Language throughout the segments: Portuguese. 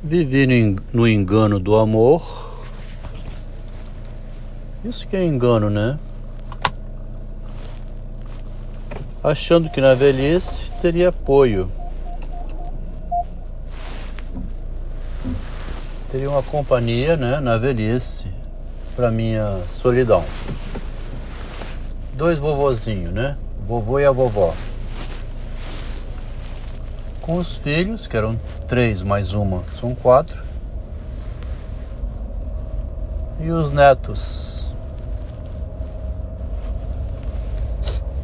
Vivi no engano do amor. Isso que é engano, né? Achando que na velhice teria apoio. Teria uma companhia, né, na velhice, para minha solidão. Dois vovozinhos, né? Vovô e a vovó com os filhos, que eram três mais uma, que são quatro, e os netos.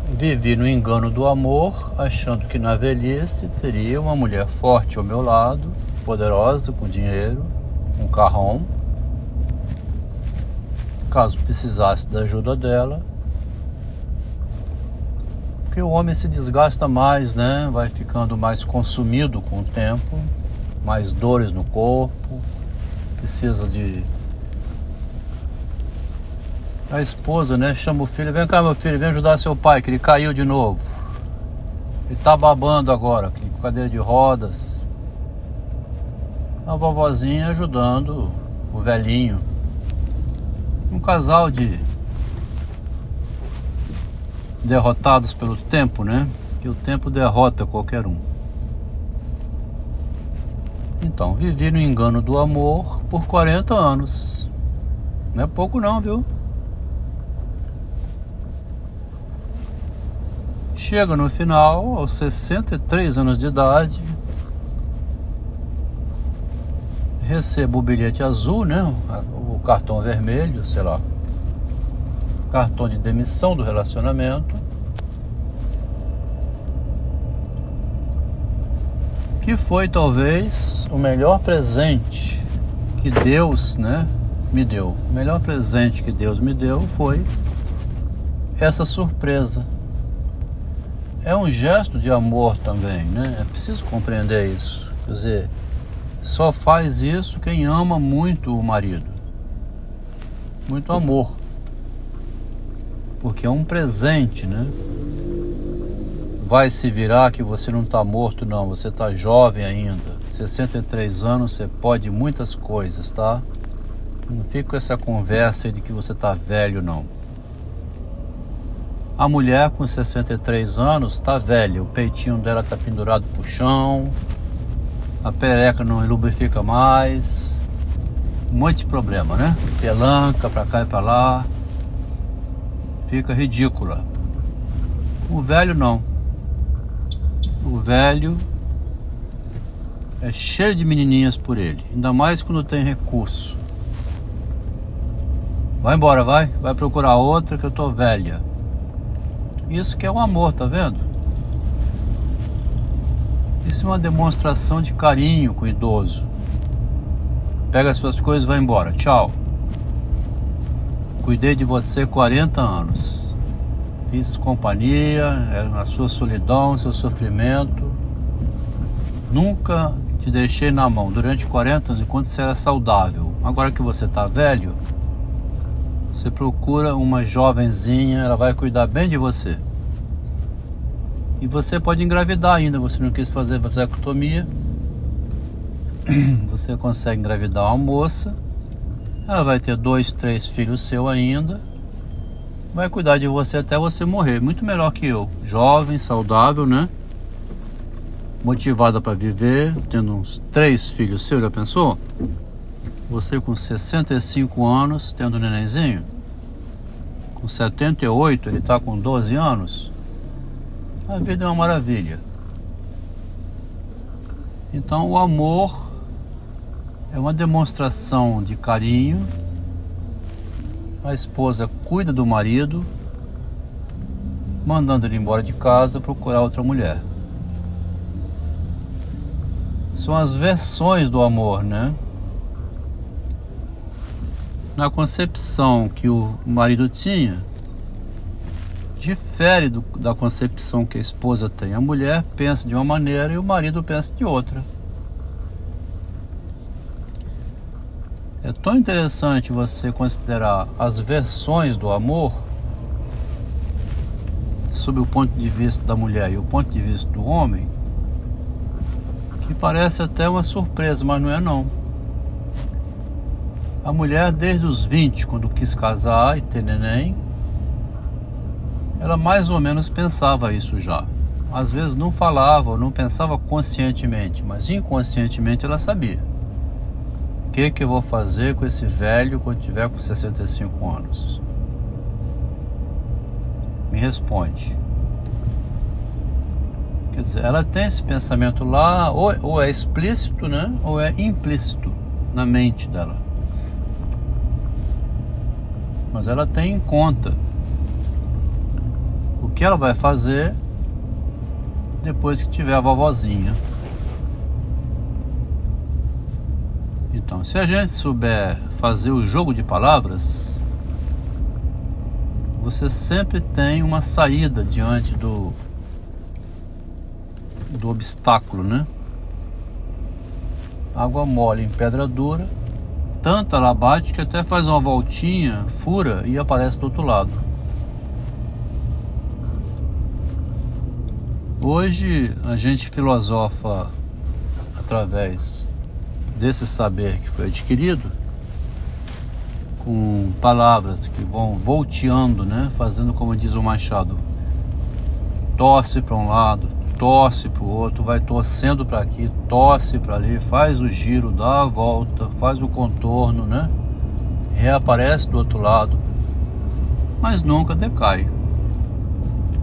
Vivi no engano do amor, achando que na velhice teria uma mulher forte ao meu lado, poderosa, com dinheiro, um carrão. Caso precisasse da ajuda dela, porque o homem se desgasta mais, né? Vai ficando mais consumido com o tempo, mais dores no corpo, precisa de. A esposa, né? Chama o filho, vem cá, meu filho, vem ajudar seu pai, que ele caiu de novo. Ele tá babando agora, com cadeira de rodas. A vovozinha ajudando o velhinho. Um casal de derrotados pelo tempo, né? Que o tempo derrota qualquer um. Então, vivi no engano do amor por 40 anos. Não é pouco não, viu? Chega no final, aos 63 anos de idade, recebo o bilhete azul, né? O cartão vermelho, sei lá, cartão de demissão do relacionamento. Que foi talvez o melhor presente que Deus, né, me deu. O melhor presente que Deus me deu foi essa surpresa. É um gesto de amor também, né? É preciso compreender isso. Quer dizer, só faz isso quem ama muito o marido. Muito amor porque é um presente, né? Vai se virar que você não está morto, não, você está jovem ainda. 63 anos, você pode muitas coisas, tá? Não fica com essa conversa de que você está velho, não. A mulher com 63 anos está velha, o peitinho dela está pendurado pro chão, a pereca não lubrifica mais, um monte de problema, né? Pelanca para cá e para lá fica ridícula. O velho não. O velho é cheio de menininhas por ele, ainda mais quando tem recurso. Vai embora, vai, vai procurar outra que eu tô velha. Isso que é um amor, tá vendo? Isso é uma demonstração de carinho com o idoso. Pega as suas coisas vai embora. Tchau. Cuidei de você 40 anos. Fiz companhia é, na sua solidão, seu sofrimento. Nunca te deixei na mão durante 40 anos enquanto você era saudável. Agora que você está velho, você procura uma jovenzinha, ela vai cuidar bem de você. E você pode engravidar ainda, você não quis fazer vasectomia. Você consegue engravidar uma moça ela vai ter dois, três filhos seu ainda. Vai cuidar de você até você morrer. Muito melhor que eu. Jovem, saudável, né? Motivada para viver, tendo uns três filhos seu, já pensou? Você com 65 anos, tendo um nenenzinho. Com 78, ele está com 12 anos. A vida é uma maravilha. Então o amor é uma demonstração de carinho. A esposa cuida do marido, mandando ele embora de casa procurar outra mulher. São as versões do amor, né? Na concepção que o marido tinha, difere do, da concepção que a esposa tem. A mulher pensa de uma maneira e o marido pensa de outra. Tão interessante você considerar as versões do amor sob o ponto de vista da mulher e o ponto de vista do homem que parece até uma surpresa, mas não é não. A mulher desde os 20, quando quis casar e ter neném, ela mais ou menos pensava isso já. Às vezes não falava, não pensava conscientemente, mas inconscientemente ela sabia. Que, que eu vou fazer com esse velho quando tiver com 65 anos? Me responde. Quer dizer, ela tem esse pensamento lá, ou, ou é explícito, né? Ou é implícito na mente dela. Mas ela tem em conta o que ela vai fazer depois que tiver a vovozinha. Então, se a gente souber fazer o jogo de palavras, você sempre tem uma saída diante do do obstáculo, né? Água mole em pedra dura, tanto ela bate que até faz uma voltinha, fura e aparece do outro lado. Hoje a gente filosofa através desse saber que foi adquirido com palavras que vão volteando, né? Fazendo como diz o Machado, torce para um lado, torce para o outro, vai torcendo para aqui, torce para ali, faz o giro, dá a volta, faz o contorno, né? Reaparece do outro lado, mas nunca decai.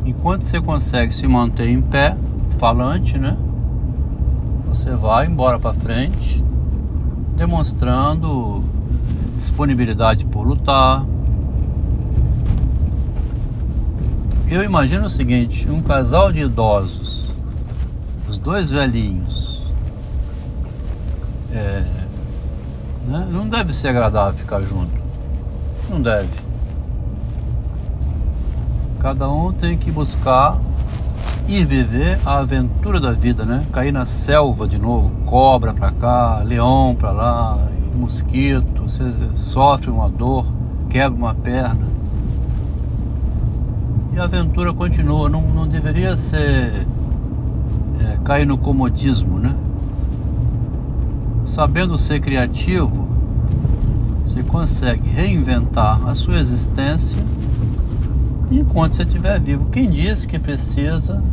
Enquanto você consegue se manter em pé, falante, né? Você vai embora para frente, demonstrando disponibilidade por lutar, eu imagino o seguinte: um casal de idosos os dois velhinhos. É, né? Não deve ser agradável ficar junto. Não deve. Cada um tem que buscar e viver a aventura da vida, né? Cair na selva de novo, cobra pra cá, leão pra lá, mosquito, você sofre uma dor, quebra uma perna. E a aventura continua, não, não deveria ser é, cair no comodismo, né? Sabendo ser criativo, você consegue reinventar a sua existência enquanto você estiver vivo. Quem diz que precisa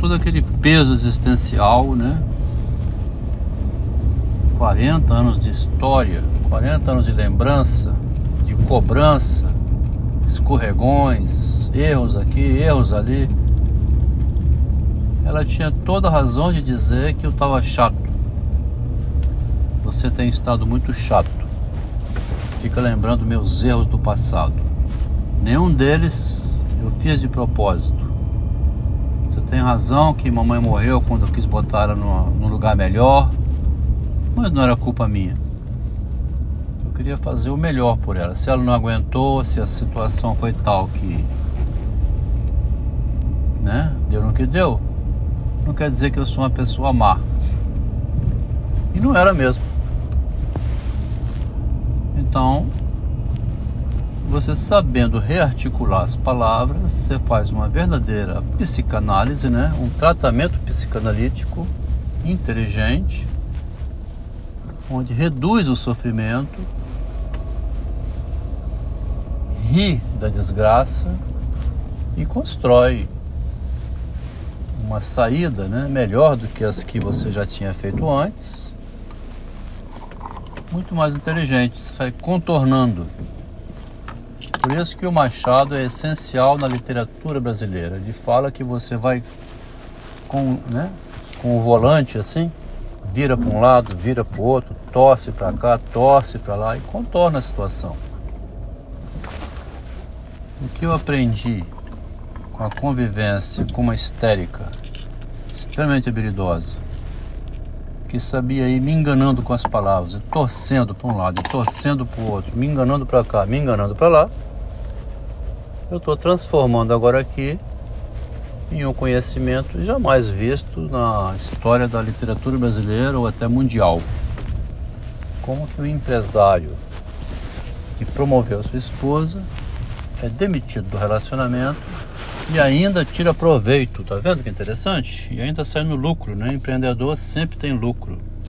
todo aquele peso existencial, né? 40 anos de história, 40 anos de lembrança, de cobrança, escorregões, erros aqui, erros ali ela tinha toda a razão de dizer que eu estava chato. Você tem estado muito chato. Fica lembrando meus erros do passado. Nenhum deles eu fiz de propósito. Você tem razão que mamãe morreu quando eu quis botar ela num lugar melhor, mas não era culpa minha. Eu queria fazer o melhor por ela. Se ela não aguentou, se a situação foi tal que, né, deu no que deu, não quer dizer que eu sou uma pessoa má. E não era mesmo. Então, você sabendo rearticular as palavras, você faz uma verdadeira psicanálise, né? um tratamento psicanalítico inteligente, onde reduz o sofrimento, ri da desgraça e constrói uma saída né, melhor do que as que você já tinha feito antes. Muito mais inteligente, você vai contornando. Por isso que o Machado é essencial na literatura brasileira. Ele fala que você vai com, né, com o volante assim, vira para um lado, vira para o outro, torce para cá, torce para lá e contorna a situação. O que eu aprendi com a convivência com uma histérica extremamente habilidosa, que sabia ir me enganando com as palavras, torcendo para um lado, torcendo para o outro, me enganando para cá, me enganando para lá. Eu estou transformando agora aqui em um conhecimento jamais visto na história da literatura brasileira ou até mundial. Como que o empresário que promoveu sua esposa é demitido do relacionamento e ainda tira proveito, tá vendo que interessante? E ainda sai no lucro, né? Empreendedor sempre tem lucro.